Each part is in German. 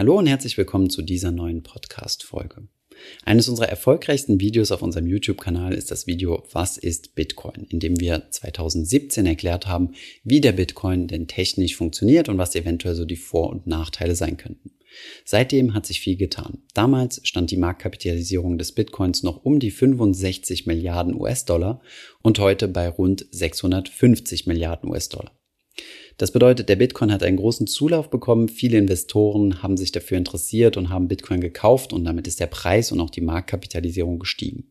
Hallo und herzlich willkommen zu dieser neuen Podcast-Folge. Eines unserer erfolgreichsten Videos auf unserem YouTube-Kanal ist das Video Was ist Bitcoin, in dem wir 2017 erklärt haben, wie der Bitcoin denn technisch funktioniert und was eventuell so die Vor- und Nachteile sein könnten. Seitdem hat sich viel getan. Damals stand die Marktkapitalisierung des Bitcoins noch um die 65 Milliarden US-Dollar und heute bei rund 650 Milliarden US-Dollar. Das bedeutet, der Bitcoin hat einen großen Zulauf bekommen. Viele Investoren haben sich dafür interessiert und haben Bitcoin gekauft und damit ist der Preis und auch die Marktkapitalisierung gestiegen.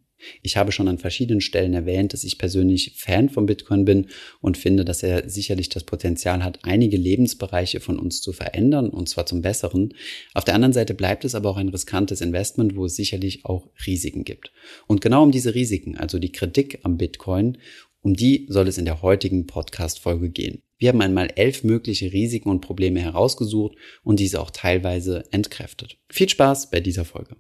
Ich habe schon an verschiedenen Stellen erwähnt, dass ich persönlich Fan von Bitcoin bin und finde, dass er sicherlich das Potenzial hat, einige Lebensbereiche von uns zu verändern und zwar zum Besseren. Auf der anderen Seite bleibt es aber auch ein riskantes Investment, wo es sicherlich auch Risiken gibt. Und genau um diese Risiken, also die Kritik am Bitcoin, um die soll es in der heutigen Podcast-Folge gehen. Wir haben einmal elf mögliche Risiken und Probleme herausgesucht und diese auch teilweise entkräftet. Viel Spaß bei dieser Folge.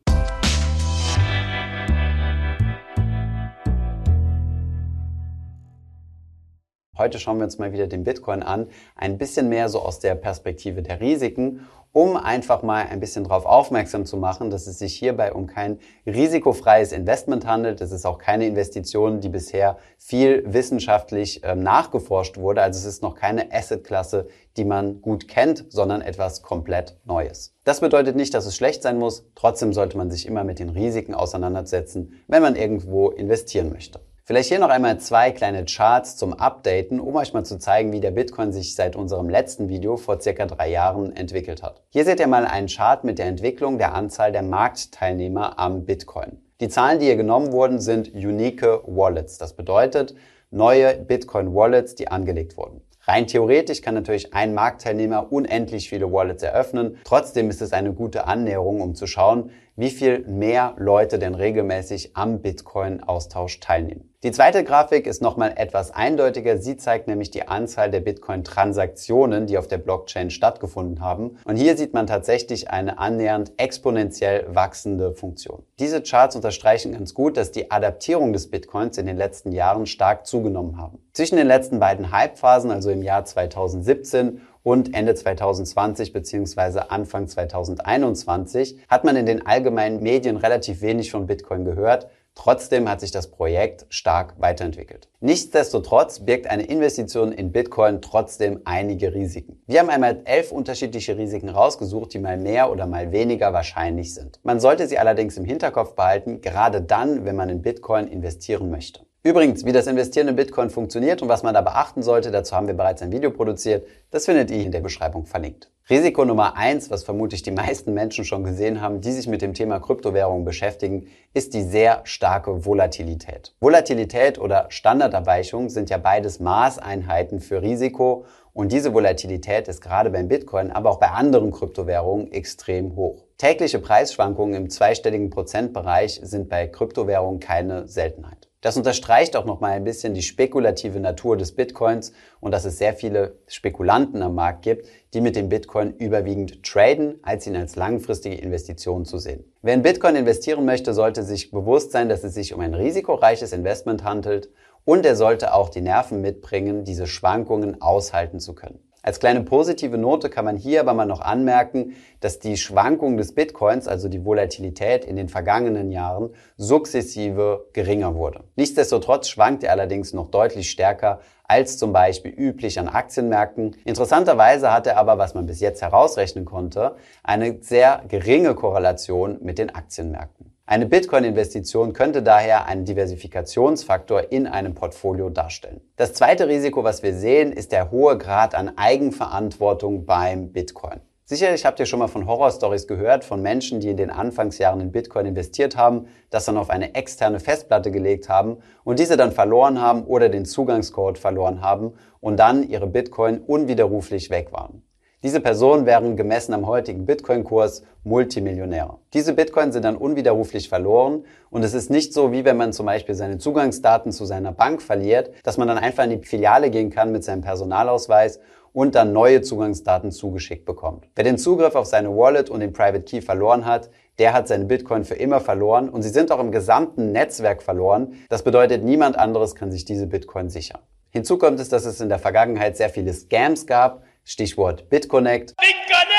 Heute schauen wir uns mal wieder den Bitcoin an, ein bisschen mehr so aus der Perspektive der Risiken, um einfach mal ein bisschen darauf aufmerksam zu machen, dass es sich hierbei um kein risikofreies Investment handelt. Es ist auch keine Investition, die bisher viel wissenschaftlich äh, nachgeforscht wurde. Also es ist noch keine Assetklasse, die man gut kennt, sondern etwas komplett Neues. Das bedeutet nicht, dass es schlecht sein muss. Trotzdem sollte man sich immer mit den Risiken auseinandersetzen, wenn man irgendwo investieren möchte. Vielleicht hier noch einmal zwei kleine Charts zum Updaten, um euch mal zu zeigen, wie der Bitcoin sich seit unserem letzten Video vor circa drei Jahren entwickelt hat. Hier seht ihr mal einen Chart mit der Entwicklung der Anzahl der Marktteilnehmer am Bitcoin. Die Zahlen, die hier genommen wurden, sind unique Wallets. Das bedeutet neue Bitcoin Wallets, die angelegt wurden. Rein theoretisch kann natürlich ein Marktteilnehmer unendlich viele Wallets eröffnen. Trotzdem ist es eine gute Annäherung, um zu schauen, wie viel mehr Leute denn regelmäßig am Bitcoin-Austausch teilnehmen. Die zweite Grafik ist nochmal etwas eindeutiger. Sie zeigt nämlich die Anzahl der Bitcoin-Transaktionen, die auf der Blockchain stattgefunden haben. Und hier sieht man tatsächlich eine annähernd exponentiell wachsende Funktion. Diese Charts unterstreichen ganz gut, dass die Adaptierung des Bitcoins in den letzten Jahren stark zugenommen haben. Zwischen den letzten beiden Hypephasen, also im Jahr 2017 und Ende 2020 bzw. Anfang 2021 hat man in den allgemeinen Medien relativ wenig von Bitcoin gehört. Trotzdem hat sich das Projekt stark weiterentwickelt. Nichtsdestotrotz birgt eine Investition in Bitcoin trotzdem einige Risiken. Wir haben einmal elf unterschiedliche Risiken rausgesucht, die mal mehr oder mal weniger wahrscheinlich sind. Man sollte sie allerdings im Hinterkopf behalten, gerade dann, wenn man in Bitcoin investieren möchte. Übrigens, wie das Investieren in Bitcoin funktioniert und was man da beachten sollte, dazu haben wir bereits ein Video produziert. Das findet ihr in der Beschreibung verlinkt. Risiko Nummer eins, was vermutlich die meisten Menschen schon gesehen haben, die sich mit dem Thema Kryptowährung beschäftigen, ist die sehr starke Volatilität. Volatilität oder Standardabweichung sind ja beides Maßeinheiten für Risiko und diese Volatilität ist gerade beim Bitcoin, aber auch bei anderen Kryptowährungen extrem hoch. Tägliche Preisschwankungen im zweistelligen Prozentbereich sind bei Kryptowährungen keine Seltenheit. Das unterstreicht auch nochmal ein bisschen die spekulative Natur des Bitcoins und dass es sehr viele Spekulanten am Markt gibt, die mit dem Bitcoin überwiegend traden, als ihn als langfristige Investition zu sehen. Wer in Bitcoin investieren möchte, sollte sich bewusst sein, dass es sich um ein risikoreiches Investment handelt und er sollte auch die Nerven mitbringen, diese Schwankungen aushalten zu können. Als kleine positive Note kann man hier aber mal noch anmerken, dass die Schwankung des Bitcoins, also die Volatilität in den vergangenen Jahren, sukzessive geringer wurde. Nichtsdestotrotz schwankt er allerdings noch deutlich stärker als zum Beispiel üblich an Aktienmärkten. Interessanterweise hat er aber, was man bis jetzt herausrechnen konnte, eine sehr geringe Korrelation mit den Aktienmärkten. Eine Bitcoin-Investition könnte daher einen Diversifikationsfaktor in einem Portfolio darstellen. Das zweite Risiko, was wir sehen, ist der hohe Grad an Eigenverantwortung beim Bitcoin. Sicherlich habt ihr schon mal von Horrorstories gehört, von Menschen, die in den Anfangsjahren in Bitcoin investiert haben, das dann auf eine externe Festplatte gelegt haben und diese dann verloren haben oder den Zugangscode verloren haben und dann ihre Bitcoin unwiderruflich weg waren. Diese Personen wären gemessen am heutigen Bitcoin-Kurs Multimillionäre. Diese Bitcoin sind dann unwiderruflich verloren und es ist nicht so, wie wenn man zum Beispiel seine Zugangsdaten zu seiner Bank verliert, dass man dann einfach in die Filiale gehen kann mit seinem Personalausweis und dann neue Zugangsdaten zugeschickt bekommt. Wer den Zugriff auf seine Wallet und den Private Key verloren hat, der hat seine Bitcoin für immer verloren und sie sind auch im gesamten Netzwerk verloren. Das bedeutet, niemand anderes kann sich diese Bitcoin sichern. Hinzu kommt es, dass es in der Vergangenheit sehr viele Scams gab, Stichwort BitConnect. BitConnect!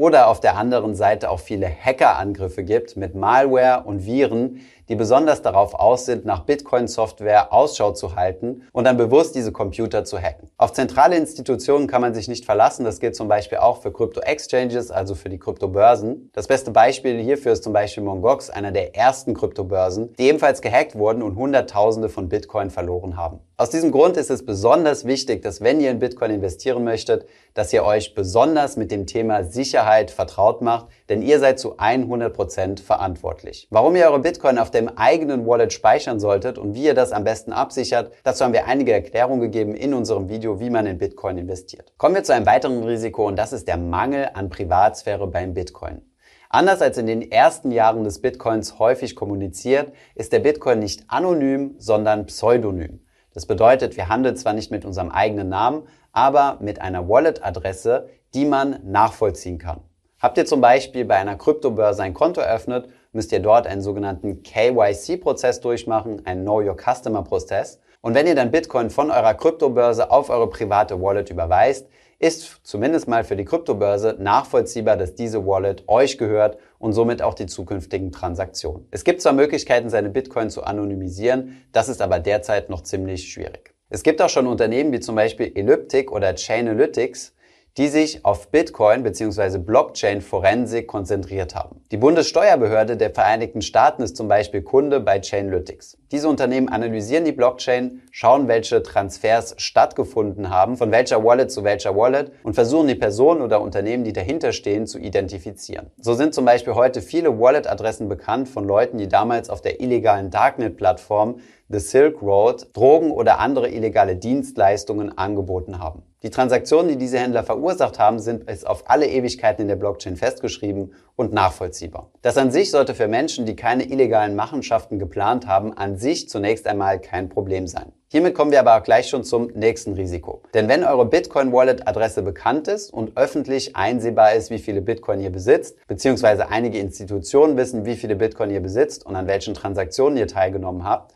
Oder auf der anderen Seite auch viele Hackerangriffe gibt mit Malware und Viren, die besonders darauf aus sind, nach Bitcoin-Software Ausschau zu halten und dann bewusst diese Computer zu hacken. Auf zentrale Institutionen kann man sich nicht verlassen. Das gilt zum Beispiel auch für Krypto-Exchanges, also für die Kryptobörsen. Das beste Beispiel hierfür ist zum Beispiel Mongox, einer der ersten Kryptobörsen, die ebenfalls gehackt wurden und Hunderttausende von Bitcoin verloren haben. Aus diesem Grund ist es besonders wichtig, dass wenn ihr in Bitcoin investieren möchtet, dass ihr euch besonders mit dem Thema Sicherheit vertraut macht, denn ihr seid zu 100 Prozent verantwortlich. Warum ihr eure Bitcoin auf dem eigenen Wallet speichern solltet und wie ihr das am besten absichert. Dazu haben wir einige Erklärungen gegeben in unserem Video, wie man in Bitcoin investiert. Kommen wir zu einem weiteren Risiko und das ist der Mangel an Privatsphäre beim Bitcoin. Anders als in den ersten Jahren des Bitcoins häufig kommuniziert, ist der Bitcoin nicht anonym, sondern pseudonym. Das bedeutet, wir handeln zwar nicht mit unserem eigenen Namen, aber mit einer Wallet-Adresse, die man nachvollziehen kann. Habt ihr zum Beispiel bei einer Kryptobörse ein Konto eröffnet müsst ihr dort einen sogenannten KYC-Prozess durchmachen, einen Know Your Customer-Prozess. Und wenn ihr dann Bitcoin von eurer Kryptobörse auf eure private Wallet überweist, ist zumindest mal für die Kryptobörse nachvollziehbar, dass diese Wallet euch gehört und somit auch die zukünftigen Transaktionen. Es gibt zwar Möglichkeiten, seine Bitcoin zu anonymisieren, das ist aber derzeit noch ziemlich schwierig. Es gibt auch schon Unternehmen wie zum Beispiel Elliptic oder Chainalytics, die sich auf Bitcoin bzw. Blockchain-Forensik konzentriert haben. Die Bundessteuerbehörde der Vereinigten Staaten ist zum Beispiel Kunde bei Chainalytics. Diese Unternehmen analysieren die Blockchain, schauen, welche Transfers stattgefunden haben, von welcher Wallet zu welcher Wallet und versuchen die Personen oder Unternehmen, die dahinter stehen, zu identifizieren. So sind zum Beispiel heute viele Wallet-Adressen bekannt von Leuten, die damals auf der illegalen Darknet-Plattform The Silk Road Drogen oder andere illegale Dienstleistungen angeboten haben. Die Transaktionen, die diese Händler verursacht haben, sind bis auf alle Ewigkeiten in der Blockchain festgeschrieben und nachvollziehbar. Das an sich sollte für Menschen, die keine illegalen Machenschaften geplant haben, an sich zunächst einmal kein Problem sein. Hiermit kommen wir aber auch gleich schon zum nächsten Risiko. Denn wenn eure Bitcoin-Wallet-Adresse bekannt ist und öffentlich einsehbar ist, wie viele Bitcoin ihr besitzt, beziehungsweise einige Institutionen wissen, wie viele Bitcoin ihr besitzt und an welchen Transaktionen ihr teilgenommen habt,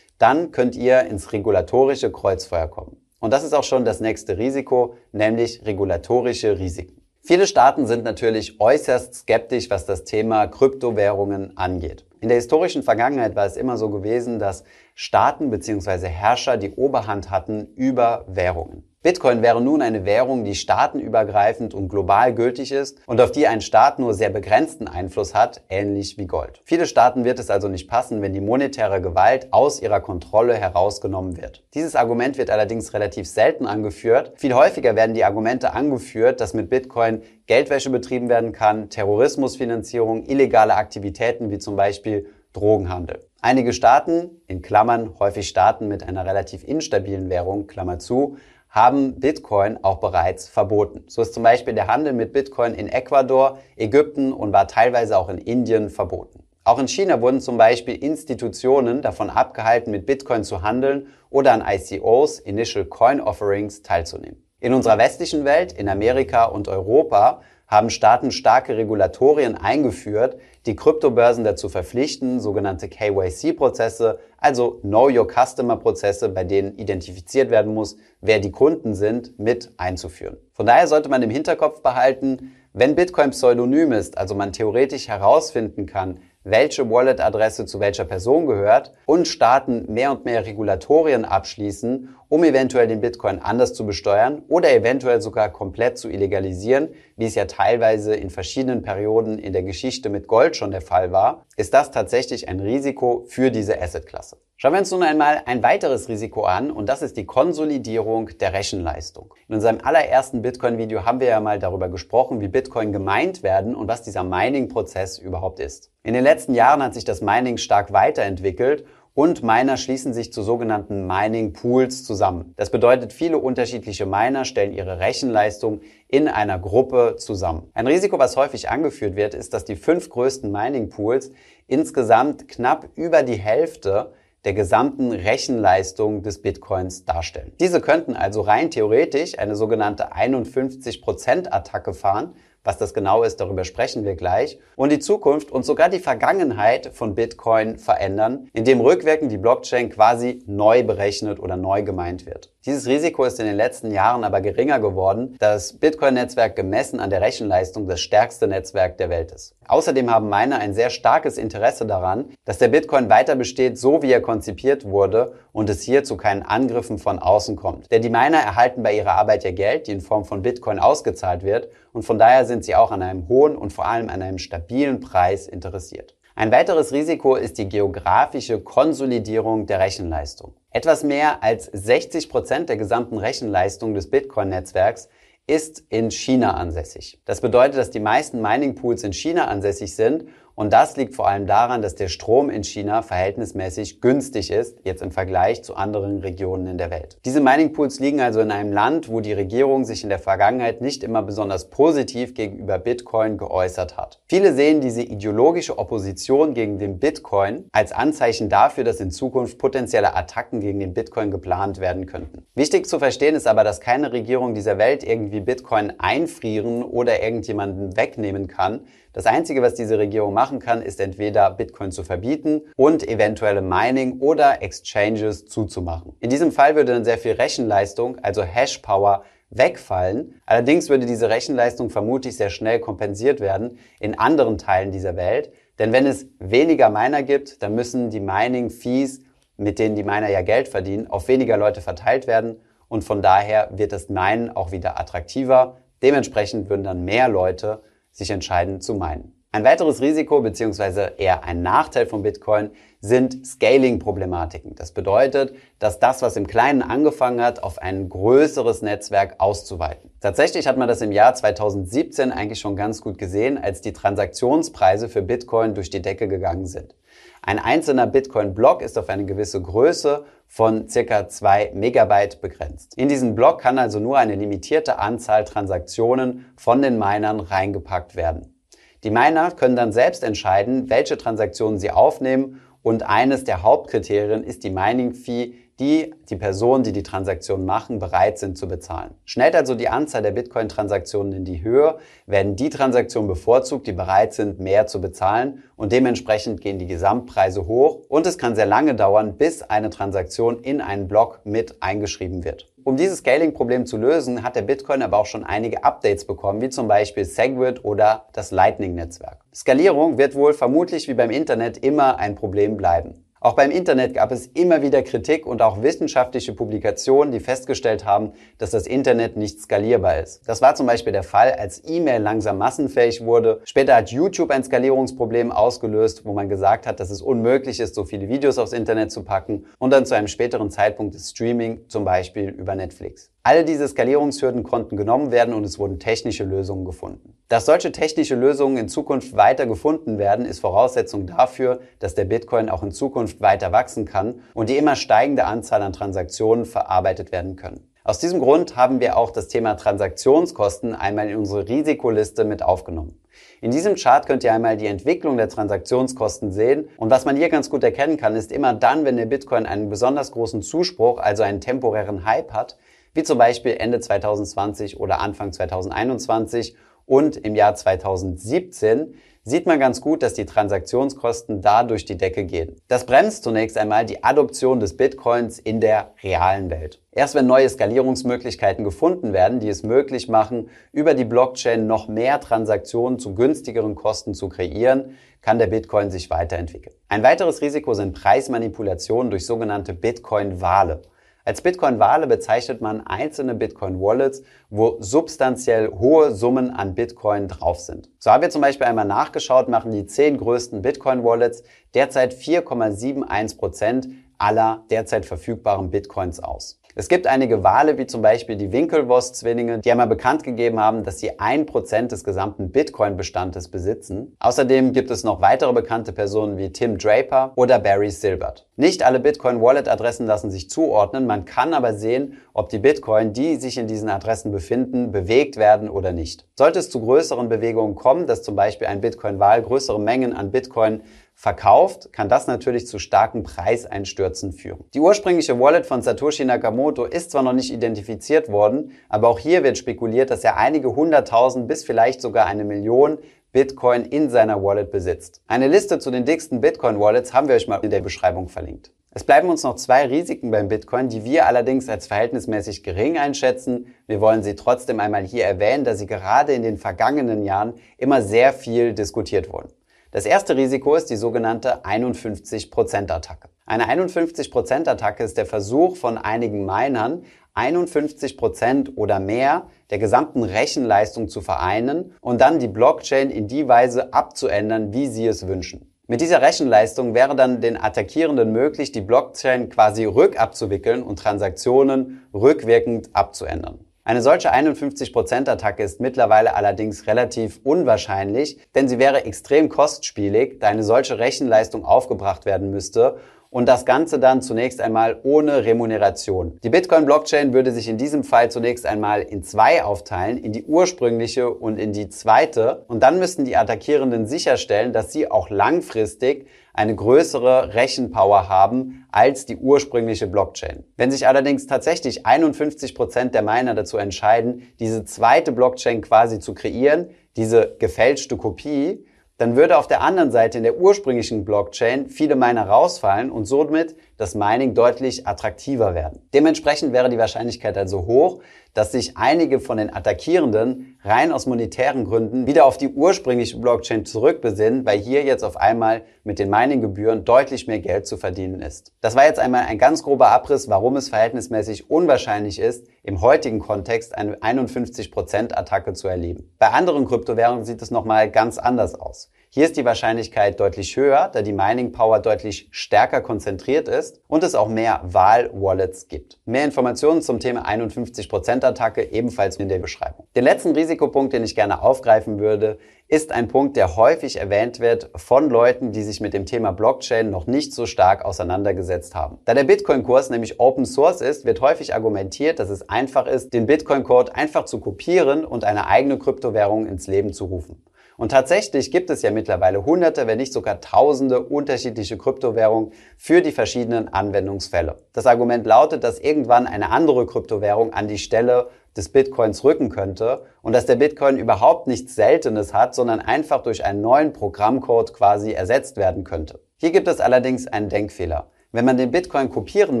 dann könnt ihr ins regulatorische Kreuzfeuer kommen. Und das ist auch schon das nächste Risiko, nämlich regulatorische Risiken. Viele Staaten sind natürlich äußerst skeptisch, was das Thema Kryptowährungen angeht. In der historischen Vergangenheit war es immer so gewesen, dass Staaten bzw. Herrscher die Oberhand hatten über Währungen. Bitcoin wäre nun eine Währung, die staatenübergreifend und global gültig ist und auf die ein Staat nur sehr begrenzten Einfluss hat, ähnlich wie Gold. Viele Staaten wird es also nicht passen, wenn die monetäre Gewalt aus ihrer Kontrolle herausgenommen wird. Dieses Argument wird allerdings relativ selten angeführt. Viel häufiger werden die Argumente angeführt, dass mit Bitcoin Geldwäsche betrieben werden kann, Terrorismusfinanzierung, illegale Aktivitäten wie zum Beispiel Drogenhandel. Einige Staaten, in Klammern häufig Staaten mit einer relativ instabilen Währung, Klammer zu, haben Bitcoin auch bereits verboten. So ist zum Beispiel der Handel mit Bitcoin in Ecuador, Ägypten und war teilweise auch in Indien verboten. Auch in China wurden zum Beispiel Institutionen davon abgehalten, mit Bitcoin zu handeln oder an ICOs, Initial Coin Offerings, teilzunehmen. In unserer westlichen Welt, in Amerika und Europa haben Staaten starke Regulatorien eingeführt, die Kryptobörsen dazu verpflichten, sogenannte KYC-Prozesse, also Know Your Customer-Prozesse, bei denen identifiziert werden muss, wer die Kunden sind, mit einzuführen. Von daher sollte man im Hinterkopf behalten, wenn Bitcoin pseudonym ist, also man theoretisch herausfinden kann, welche Wallet-Adresse zu welcher Person gehört und Staaten mehr und mehr Regulatorien abschließen, um eventuell den Bitcoin anders zu besteuern oder eventuell sogar komplett zu illegalisieren, wie es ja teilweise in verschiedenen Perioden in der Geschichte mit Gold schon der Fall war, ist das tatsächlich ein Risiko für diese Assetklasse. Schauen wir uns nun einmal ein weiteres Risiko an und das ist die Konsolidierung der Rechenleistung. In unserem allerersten Bitcoin-Video haben wir ja mal darüber gesprochen, wie Bitcoin gemeint werden und was dieser Mining-Prozess überhaupt ist. In den letzten Jahren hat sich das Mining stark weiterentwickelt und Miner schließen sich zu sogenannten Mining Pools zusammen. Das bedeutet, viele unterschiedliche Miner stellen ihre Rechenleistung in einer Gruppe zusammen. Ein Risiko, was häufig angeführt wird, ist, dass die fünf größten Mining Pools insgesamt knapp über die Hälfte der gesamten Rechenleistung des Bitcoins darstellen. Diese könnten also rein theoretisch eine sogenannte 51%-Attacke fahren, Was das genau ist, darüber sprechen wir gleich. Und die Zukunft und sogar die Vergangenheit von Bitcoin verändern, indem rückwirkend die Blockchain quasi neu berechnet oder neu gemeint wird. Dieses Risiko ist in den letzten Jahren aber geringer geworden, da das Bitcoin-Netzwerk gemessen an der Rechenleistung das stärkste Netzwerk der Welt ist. Außerdem haben Miner ein sehr starkes Interesse daran, dass der Bitcoin weiter besteht, so wie er konzipiert wurde und es hier zu keinen Angriffen von außen kommt. Denn die Miner erhalten bei ihrer Arbeit ja Geld, die in Form von Bitcoin ausgezahlt wird und von daher sind sie auch an einem hohen und vor allem an einem stabilen Preis interessiert. Ein weiteres Risiko ist die geografische Konsolidierung der Rechenleistung. Etwas mehr als 60 Prozent der gesamten Rechenleistung des Bitcoin-Netzwerks ist in China ansässig. Das bedeutet, dass die meisten Mining Pools in China ansässig sind und das liegt vor allem daran, dass der Strom in China verhältnismäßig günstig ist, jetzt im Vergleich zu anderen Regionen in der Welt. Diese Mining Pools liegen also in einem Land, wo die Regierung sich in der Vergangenheit nicht immer besonders positiv gegenüber Bitcoin geäußert hat. Viele sehen diese ideologische Opposition gegen den Bitcoin als Anzeichen dafür, dass in Zukunft potenzielle Attacken gegen den Bitcoin geplant werden könnten. Wichtig zu verstehen ist aber, dass keine Regierung dieser Welt irgendwie Bitcoin einfrieren oder irgendjemanden wegnehmen kann, das Einzige, was diese Regierung machen kann, ist entweder Bitcoin zu verbieten und eventuelle Mining oder Exchanges zuzumachen. In diesem Fall würde dann sehr viel Rechenleistung, also Hashpower, wegfallen. Allerdings würde diese Rechenleistung vermutlich sehr schnell kompensiert werden in anderen Teilen dieser Welt. Denn wenn es weniger Miner gibt, dann müssen die Mining-Fees, mit denen die Miner ja Geld verdienen, auf weniger Leute verteilt werden. Und von daher wird das Minen auch wieder attraktiver. Dementsprechend würden dann mehr Leute sich entscheiden zu meinen. Ein weiteres Risiko beziehungsweise eher ein Nachteil von Bitcoin sind Scaling-Problematiken. Das bedeutet, dass das, was im Kleinen angefangen hat, auf ein größeres Netzwerk auszuweiten. Tatsächlich hat man das im Jahr 2017 eigentlich schon ganz gut gesehen, als die Transaktionspreise für Bitcoin durch die Decke gegangen sind. Ein einzelner Bitcoin-Block ist auf eine gewisse Größe von circa zwei Megabyte begrenzt. In diesen Block kann also nur eine limitierte Anzahl Transaktionen von den Minern reingepackt werden. Die Miner können dann selbst entscheiden, welche Transaktionen sie aufnehmen und eines der Hauptkriterien ist die Mining Fee, die die Personen, die die Transaktion machen, bereit sind zu bezahlen. Schnellt also die Anzahl der Bitcoin-Transaktionen in die Höhe, werden die Transaktionen bevorzugt, die bereit sind, mehr zu bezahlen und dementsprechend gehen die Gesamtpreise hoch und es kann sehr lange dauern, bis eine Transaktion in einen Block mit eingeschrieben wird. Um dieses Scaling-Problem zu lösen, hat der Bitcoin aber auch schon einige Updates bekommen, wie zum Beispiel Segwit oder das Lightning-Netzwerk. Skalierung wird wohl vermutlich wie beim Internet immer ein Problem bleiben. Auch beim Internet gab es immer wieder Kritik und auch wissenschaftliche Publikationen, die festgestellt haben, dass das Internet nicht skalierbar ist. Das war zum Beispiel der Fall, als E-Mail langsam massenfähig wurde. Später hat YouTube ein Skalierungsproblem ausgelöst, wo man gesagt hat, dass es unmöglich ist, so viele Videos aufs Internet zu packen und dann zu einem späteren Zeitpunkt des Streaming, zum Beispiel über Netflix. Alle diese Skalierungshürden konnten genommen werden und es wurden technische Lösungen gefunden. Dass solche technische Lösungen in Zukunft weiter gefunden werden, ist Voraussetzung dafür, dass der Bitcoin auch in Zukunft weiter wachsen kann und die immer steigende Anzahl an Transaktionen verarbeitet werden können. Aus diesem Grund haben wir auch das Thema Transaktionskosten einmal in unsere Risikoliste mit aufgenommen. In diesem Chart könnt ihr einmal die Entwicklung der Transaktionskosten sehen und was man hier ganz gut erkennen kann, ist immer dann, wenn der Bitcoin einen besonders großen Zuspruch, also einen temporären Hype hat, wie zum Beispiel Ende 2020 oder Anfang 2021 und im Jahr 2017 sieht man ganz gut, dass die Transaktionskosten da durch die Decke gehen. Das bremst zunächst einmal die Adoption des Bitcoins in der realen Welt. Erst wenn neue Skalierungsmöglichkeiten gefunden werden, die es möglich machen, über die Blockchain noch mehr Transaktionen zu günstigeren Kosten zu kreieren, kann der Bitcoin sich weiterentwickeln. Ein weiteres Risiko sind Preismanipulationen durch sogenannte Bitcoin-Wale. Als Bitcoin-Wale bezeichnet man einzelne Bitcoin-Wallets, wo substanziell hohe Summen an Bitcoin drauf sind. So haben wir zum Beispiel einmal nachgeschaut, machen die zehn größten Bitcoin-Wallets derzeit 4,71 Prozent aller derzeit verfügbaren Bitcoins aus. Es gibt einige Wale, wie zum Beispiel die Winklevoss-Zwillinge, die einmal bekannt gegeben haben, dass sie ein Prozent des gesamten Bitcoin-Bestandes besitzen. Außerdem gibt es noch weitere bekannte Personen wie Tim Draper oder Barry Silbert. Nicht alle Bitcoin-Wallet-Adressen lassen sich zuordnen, man kann aber sehen, ob die Bitcoin, die sich in diesen Adressen befinden, bewegt werden oder nicht. Sollte es zu größeren Bewegungen kommen, dass zum Beispiel ein Bitcoin-Wahl größere Mengen an Bitcoin verkauft, kann das natürlich zu starken Preiseinstürzen führen. Die ursprüngliche Wallet von Satoshi Nakamoto ist zwar noch nicht identifiziert worden, aber auch hier wird spekuliert, dass er einige hunderttausend bis vielleicht sogar eine Million Bitcoin in seiner Wallet besitzt. Eine Liste zu den dicksten Bitcoin-Wallets haben wir euch mal in der Beschreibung verlinkt. Es bleiben uns noch zwei Risiken beim Bitcoin, die wir allerdings als verhältnismäßig gering einschätzen. Wir wollen sie trotzdem einmal hier erwähnen, da sie gerade in den vergangenen Jahren immer sehr viel diskutiert wurden. Das erste Risiko ist die sogenannte 51%-Attacke. Eine 51%-Attacke ist der Versuch von einigen Minern, 51% oder mehr der gesamten Rechenleistung zu vereinen und dann die Blockchain in die Weise abzuändern, wie sie es wünschen. Mit dieser Rechenleistung wäre dann den Attackierenden möglich, die Blockchain quasi rückabzuwickeln und Transaktionen rückwirkend abzuändern. Eine solche 51%-Attacke ist mittlerweile allerdings relativ unwahrscheinlich, denn sie wäre extrem kostspielig, da eine solche Rechenleistung aufgebracht werden müsste und das Ganze dann zunächst einmal ohne Remuneration. Die Bitcoin-Blockchain würde sich in diesem Fall zunächst einmal in zwei aufteilen, in die ursprüngliche und in die zweite und dann müssten die Attackierenden sicherstellen, dass sie auch langfristig eine größere Rechenpower haben als die ursprüngliche Blockchain. Wenn sich allerdings tatsächlich 51 Prozent der Miner dazu entscheiden, diese zweite Blockchain quasi zu kreieren, diese gefälschte Kopie, dann würde auf der anderen Seite in der ursprünglichen Blockchain viele Miner rausfallen und somit das Mining deutlich attraktiver werden. Dementsprechend wäre die Wahrscheinlichkeit also hoch, dass sich einige von den Attackierenden rein aus monetären Gründen wieder auf die ursprüngliche Blockchain zurückbesinnen, weil hier jetzt auf einmal mit den Mining-Gebühren deutlich mehr Geld zu verdienen ist. Das war jetzt einmal ein ganz grober Abriss, warum es verhältnismäßig unwahrscheinlich ist, im heutigen Kontext eine 51% Attacke zu erleben. Bei anderen Kryptowährungen sieht es nochmal ganz anders aus. Hier ist die Wahrscheinlichkeit deutlich höher, da die Mining Power deutlich stärker konzentriert ist und es auch mehr Wahl-Wallets gibt. Mehr Informationen zum Thema 51% Attacke ebenfalls in der Beschreibung. Den letzten Risikopunkt, den ich gerne aufgreifen würde, ist ein Punkt, der häufig erwähnt wird von Leuten, die sich mit dem Thema Blockchain noch nicht so stark auseinandergesetzt haben. Da der Bitcoin-Kurs nämlich Open Source ist, wird häufig argumentiert, dass es einfach ist, den Bitcoin-Code einfach zu kopieren und eine eigene Kryptowährung ins Leben zu rufen. Und tatsächlich gibt es ja mittlerweile hunderte, wenn nicht sogar tausende unterschiedliche Kryptowährungen für die verschiedenen Anwendungsfälle. Das Argument lautet, dass irgendwann eine andere Kryptowährung an die Stelle des Bitcoins rücken könnte und dass der Bitcoin überhaupt nichts Seltenes hat, sondern einfach durch einen neuen Programmcode quasi ersetzt werden könnte. Hier gibt es allerdings einen Denkfehler. Wenn man den Bitcoin kopieren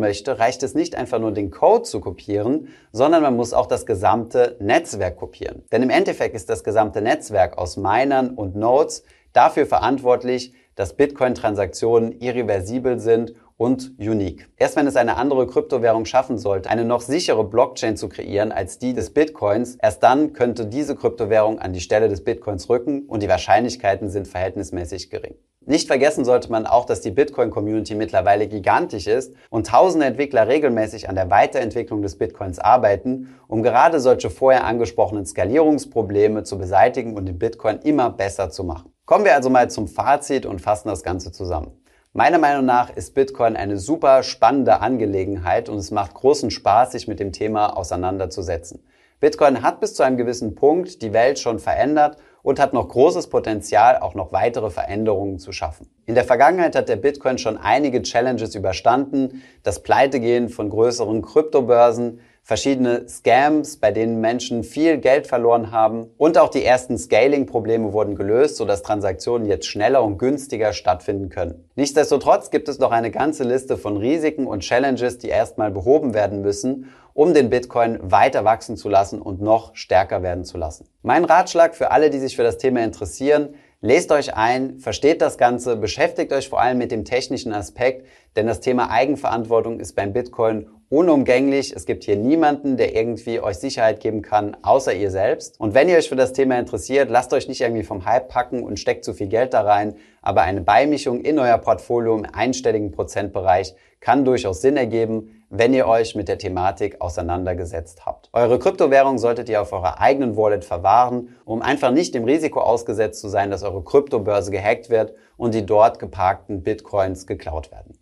möchte, reicht es nicht einfach nur den Code zu kopieren, sondern man muss auch das gesamte Netzwerk kopieren. Denn im Endeffekt ist das gesamte Netzwerk aus Minern und Nodes dafür verantwortlich, dass Bitcoin-Transaktionen irreversibel sind und unique. Erst wenn es eine andere Kryptowährung schaffen sollte, eine noch sichere Blockchain zu kreieren als die des Bitcoins, erst dann könnte diese Kryptowährung an die Stelle des Bitcoins rücken und die Wahrscheinlichkeiten sind verhältnismäßig gering. Nicht vergessen sollte man auch, dass die Bitcoin-Community mittlerweile gigantisch ist und tausende Entwickler regelmäßig an der Weiterentwicklung des Bitcoins arbeiten, um gerade solche vorher angesprochenen Skalierungsprobleme zu beseitigen und den Bitcoin immer besser zu machen. Kommen wir also mal zum Fazit und fassen das Ganze zusammen. Meiner Meinung nach ist Bitcoin eine super spannende Angelegenheit und es macht großen Spaß, sich mit dem Thema auseinanderzusetzen. Bitcoin hat bis zu einem gewissen Punkt die Welt schon verändert und hat noch großes Potenzial, auch noch weitere Veränderungen zu schaffen. In der Vergangenheit hat der Bitcoin schon einige Challenges überstanden, das Pleitegehen von größeren Kryptobörsen, verschiedene Scams, bei denen Menschen viel Geld verloren haben und auch die ersten Scaling-Probleme wurden gelöst, sodass Transaktionen jetzt schneller und günstiger stattfinden können. Nichtsdestotrotz gibt es noch eine ganze Liste von Risiken und Challenges, die erstmal behoben werden müssen um den Bitcoin weiter wachsen zu lassen und noch stärker werden zu lassen. Mein Ratschlag für alle, die sich für das Thema interessieren, Lest euch ein, versteht das Ganze, beschäftigt euch vor allem mit dem technischen Aspekt, denn das Thema Eigenverantwortung ist beim Bitcoin unumgänglich. Es gibt hier niemanden, der irgendwie euch Sicherheit geben kann, außer ihr selbst. Und wenn ihr euch für das Thema interessiert, lasst euch nicht irgendwie vom Hype packen und steckt zu viel Geld da rein. Aber eine Beimischung in euer Portfolio im einstelligen Prozentbereich kann durchaus Sinn ergeben wenn ihr euch mit der Thematik auseinandergesetzt habt. Eure Kryptowährung solltet ihr auf eurer eigenen Wallet verwahren, um einfach nicht dem Risiko ausgesetzt zu sein, dass eure Kryptobörse gehackt wird und die dort geparkten Bitcoins geklaut werden.